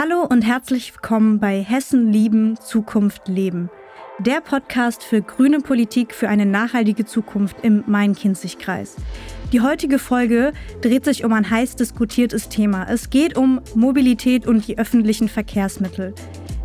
Hallo und herzlich willkommen bei Hessen lieben, Zukunft leben. Der Podcast für grüne Politik für eine nachhaltige Zukunft im Main-Kinzig-Kreis. Die heutige Folge dreht sich um ein heiß diskutiertes Thema. Es geht um Mobilität und die öffentlichen Verkehrsmittel.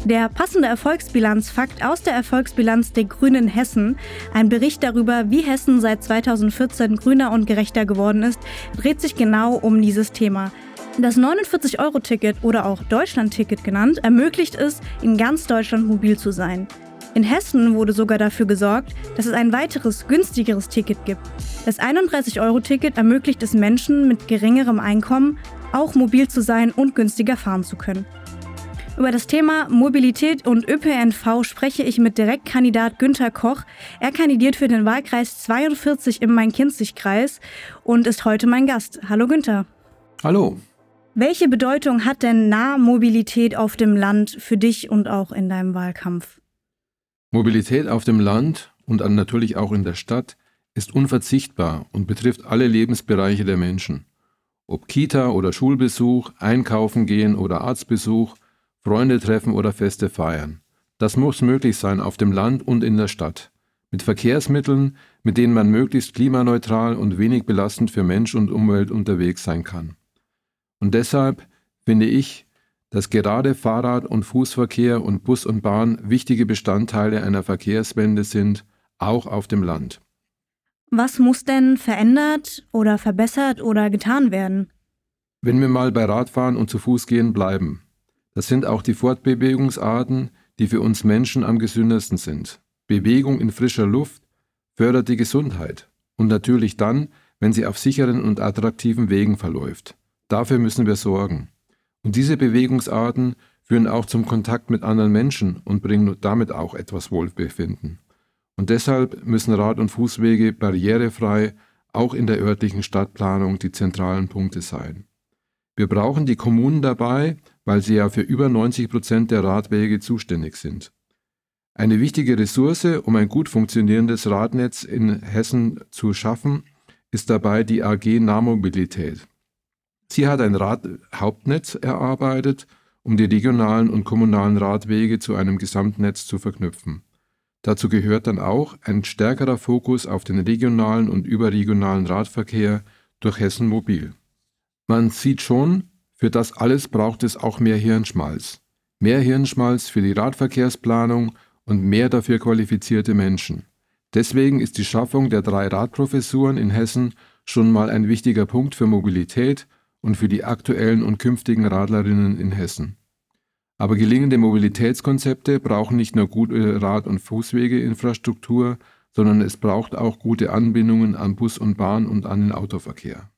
Der passende Erfolgsbilanzfakt aus der Erfolgsbilanz der Grünen Hessen, ein Bericht darüber, wie Hessen seit 2014 grüner und gerechter geworden ist, dreht sich genau um dieses Thema. Das 49-Euro-Ticket oder auch Deutschland-Ticket genannt, ermöglicht es, in ganz Deutschland mobil zu sein. In Hessen wurde sogar dafür gesorgt, dass es ein weiteres, günstigeres Ticket gibt. Das 31-Euro-Ticket ermöglicht es Menschen mit geringerem Einkommen, auch mobil zu sein und günstiger fahren zu können. Über das Thema Mobilität und ÖPNV spreche ich mit Direktkandidat Günter Koch. Er kandidiert für den Wahlkreis 42 im Main-Kinzig-Kreis und ist heute mein Gast. Hallo Günther. Hallo. Welche Bedeutung hat denn Nahmobilität auf dem Land für dich und auch in deinem Wahlkampf? Mobilität auf dem Land und natürlich auch in der Stadt ist unverzichtbar und betrifft alle Lebensbereiche der Menschen. Ob Kita oder Schulbesuch, Einkaufen gehen oder Arztbesuch, Freunde treffen oder Feste feiern. Das muss möglich sein auf dem Land und in der Stadt. Mit Verkehrsmitteln, mit denen man möglichst klimaneutral und wenig belastend für Mensch und Umwelt unterwegs sein kann. Und deshalb finde ich, dass gerade Fahrrad- und Fußverkehr und Bus und Bahn wichtige Bestandteile einer Verkehrswende sind, auch auf dem Land. Was muss denn verändert oder verbessert oder getan werden? Wenn wir mal bei Radfahren und zu Fuß gehen bleiben, das sind auch die Fortbewegungsarten, die für uns Menschen am gesündesten sind. Bewegung in frischer Luft fördert die Gesundheit und natürlich dann, wenn sie auf sicheren und attraktiven Wegen verläuft. Dafür müssen wir sorgen. Und diese Bewegungsarten führen auch zum Kontakt mit anderen Menschen und bringen damit auch etwas Wohlbefinden. Und deshalb müssen Rad- und Fußwege barrierefrei auch in der örtlichen Stadtplanung die zentralen Punkte sein. Wir brauchen die Kommunen dabei, weil sie ja für über 90 Prozent der Radwege zuständig sind. Eine wichtige Ressource, um ein gut funktionierendes Radnetz in Hessen zu schaffen, ist dabei die AG Nahmobilität. Sie hat ein Radhauptnetz erarbeitet, um die regionalen und kommunalen Radwege zu einem Gesamtnetz zu verknüpfen. Dazu gehört dann auch ein stärkerer Fokus auf den regionalen und überregionalen Radverkehr durch Hessen Mobil. Man sieht schon, für das alles braucht es auch mehr Hirnschmalz. Mehr Hirnschmalz für die Radverkehrsplanung und mehr dafür qualifizierte Menschen. Deswegen ist die Schaffung der drei Radprofessuren in Hessen schon mal ein wichtiger Punkt für Mobilität und für die aktuellen und künftigen Radlerinnen in Hessen. Aber gelingende Mobilitätskonzepte brauchen nicht nur gute Rad- und Fußwegeinfrastruktur, sondern es braucht auch gute Anbindungen an Bus und Bahn und an den Autoverkehr.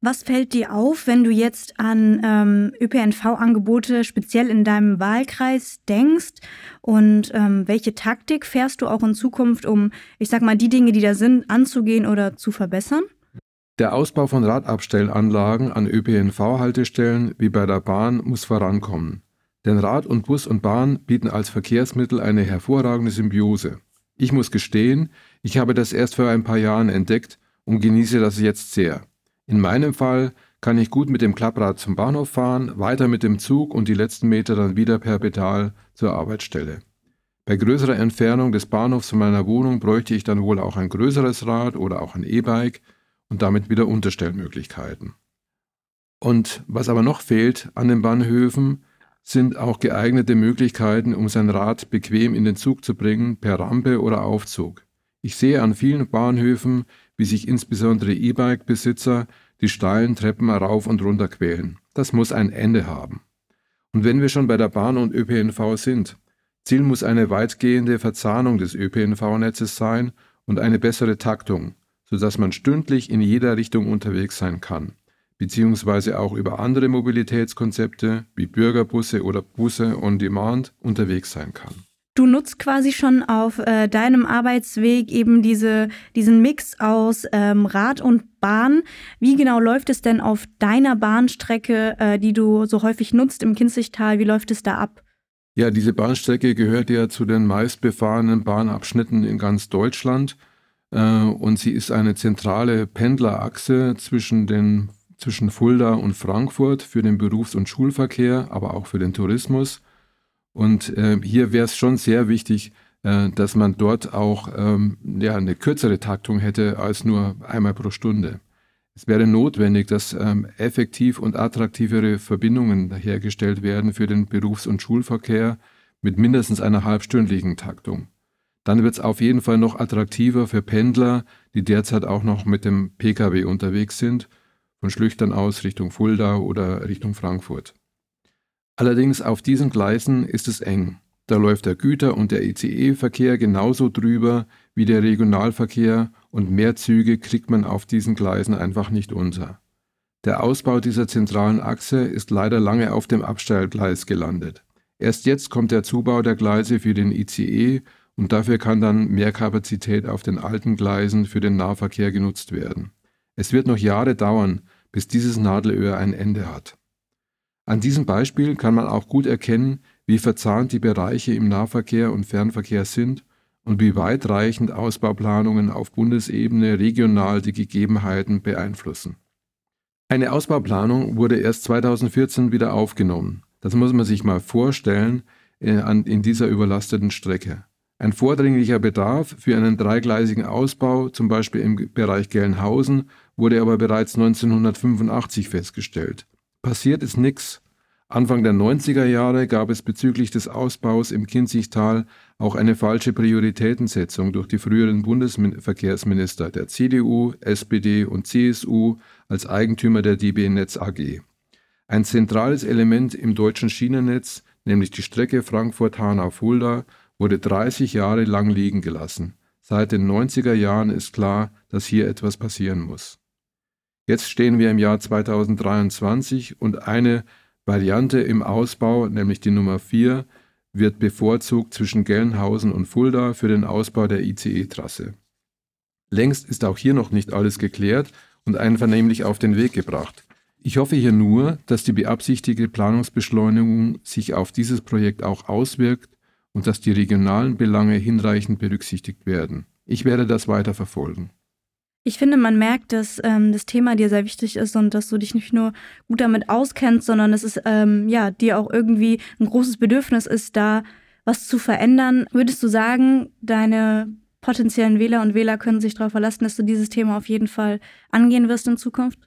Was fällt dir auf, wenn du jetzt an ähm, ÖPNV-Angebote speziell in deinem Wahlkreis denkst? Und ähm, welche Taktik fährst du auch in Zukunft, um, ich sag mal, die Dinge, die da sind, anzugehen oder zu verbessern? Der Ausbau von Radabstellanlagen an ÖPNV-Haltestellen wie bei der Bahn muss vorankommen. Denn Rad und Bus und Bahn bieten als Verkehrsmittel eine hervorragende Symbiose. Ich muss gestehen, ich habe das erst vor ein paar Jahren entdeckt und genieße das jetzt sehr. In meinem Fall kann ich gut mit dem Klapprad zum Bahnhof fahren, weiter mit dem Zug und die letzten Meter dann wieder per Pedal zur Arbeitsstelle. Bei größerer Entfernung des Bahnhofs von meiner Wohnung bräuchte ich dann wohl auch ein größeres Rad oder auch ein E-Bike, und damit wieder Unterstellmöglichkeiten. Und was aber noch fehlt an den Bahnhöfen, sind auch geeignete Möglichkeiten, um sein Rad bequem in den Zug zu bringen, per Rampe oder Aufzug. Ich sehe an vielen Bahnhöfen, wie sich insbesondere E-Bike-Besitzer die steilen Treppen rauf und runter quälen. Das muss ein Ende haben. Und wenn wir schon bei der Bahn und ÖPNV sind, Ziel muss eine weitgehende Verzahnung des ÖPNV-Netzes sein und eine bessere Taktung, sodass man stündlich in jeder Richtung unterwegs sein kann, beziehungsweise auch über andere Mobilitätskonzepte wie Bürgerbusse oder Busse on Demand unterwegs sein kann. Du nutzt quasi schon auf äh, deinem Arbeitsweg eben diese, diesen Mix aus ähm, Rad und Bahn. Wie genau läuft es denn auf deiner Bahnstrecke, äh, die du so häufig nutzt im Kinzigtal? Wie läuft es da ab? Ja, diese Bahnstrecke gehört ja zu den meistbefahrenen Bahnabschnitten in ganz Deutschland. Äh, und sie ist eine zentrale Pendlerachse zwischen den zwischen Fulda und Frankfurt für den Berufs- und Schulverkehr, aber auch für den Tourismus. Und äh, hier wäre es schon sehr wichtig, äh, dass man dort auch ähm, ja, eine kürzere Taktung hätte als nur einmal pro Stunde. Es wäre notwendig, dass ähm, effektiv und attraktivere Verbindungen hergestellt werden für den Berufs- und Schulverkehr mit mindestens einer halbstündlichen Taktung. Dann wird es auf jeden Fall noch attraktiver für Pendler, die derzeit auch noch mit dem Pkw unterwegs sind, von Schlüchtern aus Richtung Fulda oder Richtung Frankfurt. Allerdings auf diesen Gleisen ist es eng. Da läuft der Güter- und der ICE-Verkehr genauso drüber wie der Regionalverkehr und mehr Züge kriegt man auf diesen Gleisen einfach nicht unter. Der Ausbau dieser zentralen Achse ist leider lange auf dem Abstellgleis gelandet. Erst jetzt kommt der Zubau der Gleise für den ICE und dafür kann dann mehr Kapazität auf den alten Gleisen für den Nahverkehr genutzt werden. Es wird noch Jahre dauern, bis dieses Nadelöhr ein Ende hat. An diesem Beispiel kann man auch gut erkennen, wie verzahnt die Bereiche im Nahverkehr und Fernverkehr sind und wie weitreichend Ausbauplanungen auf Bundesebene regional die Gegebenheiten beeinflussen. Eine Ausbauplanung wurde erst 2014 wieder aufgenommen. Das muss man sich mal vorstellen äh, in dieser überlasteten Strecke. Ein vordringlicher Bedarf für einen dreigleisigen Ausbau, zum Beispiel im Bereich Gelnhausen, wurde aber bereits 1985 festgestellt. Passiert ist nichts. Anfang der 90er Jahre gab es bezüglich des Ausbaus im Kinzigtal auch eine falsche Prioritätensetzung durch die früheren Bundesverkehrsminister der CDU, SPD und CSU als Eigentümer der DB Netz AG. Ein zentrales Element im deutschen Schienennetz, nämlich die Strecke Frankfurt-Hanau-Fulda, wurde 30 Jahre lang liegen gelassen. Seit den 90er Jahren ist klar, dass hier etwas passieren muss. Jetzt stehen wir im Jahr 2023 und eine Variante im Ausbau, nämlich die Nummer 4, wird bevorzugt zwischen Gelnhausen und Fulda für den Ausbau der ICE-Trasse. Längst ist auch hier noch nicht alles geklärt und einvernehmlich auf den Weg gebracht. Ich hoffe hier nur, dass die beabsichtigte Planungsbeschleunigung sich auf dieses Projekt auch auswirkt und dass die regionalen Belange hinreichend berücksichtigt werden. Ich werde das weiter verfolgen. Ich finde, man merkt, dass ähm, das Thema dir sehr wichtig ist und dass du dich nicht nur gut damit auskennst, sondern dass es ähm, ja dir auch irgendwie ein großes Bedürfnis ist, da was zu verändern. Würdest du sagen, deine potenziellen Wähler und Wähler können sich darauf verlassen, dass du dieses Thema auf jeden Fall angehen wirst in Zukunft?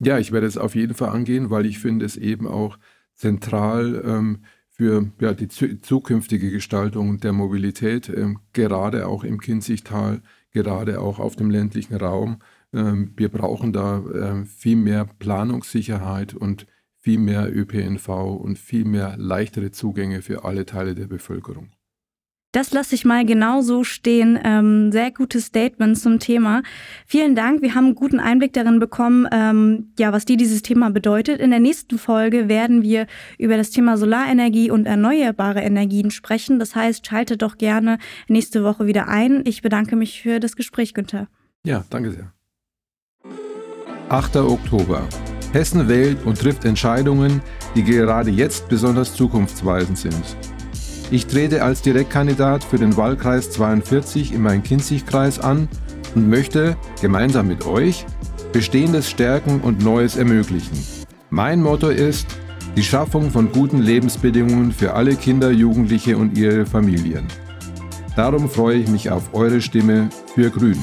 Ja, ich werde es auf jeden Fall angehen, weil ich finde es eben auch zentral ähm, für ja, die zukünftige Gestaltung der Mobilität, ähm, gerade auch im Kinzigtal gerade auch auf dem ländlichen Raum. Ähm, wir brauchen da ähm, viel mehr Planungssicherheit und viel mehr ÖPNV und viel mehr leichtere Zugänge für alle Teile der Bevölkerung. Das lasse ich mal genau so stehen. Ähm, sehr gutes Statement zum Thema. Vielen Dank. Wir haben einen guten Einblick darin bekommen, ähm, ja, was dir dieses Thema bedeutet. In der nächsten Folge werden wir über das Thema Solarenergie und erneuerbare Energien sprechen. Das heißt, schaltet doch gerne nächste Woche wieder ein. Ich bedanke mich für das Gespräch, Günther. Ja, danke sehr. 8. Oktober. Hessen wählt und trifft Entscheidungen, die gerade jetzt besonders zukunftsweisend sind. Ich trete als Direktkandidat für den Wahlkreis 42 im Main-Kinzig-Kreis an und möchte, gemeinsam mit euch, Bestehendes stärken und Neues ermöglichen. Mein Motto ist die Schaffung von guten Lebensbedingungen für alle Kinder, Jugendliche und ihre Familien. Darum freue ich mich auf eure Stimme für Grün.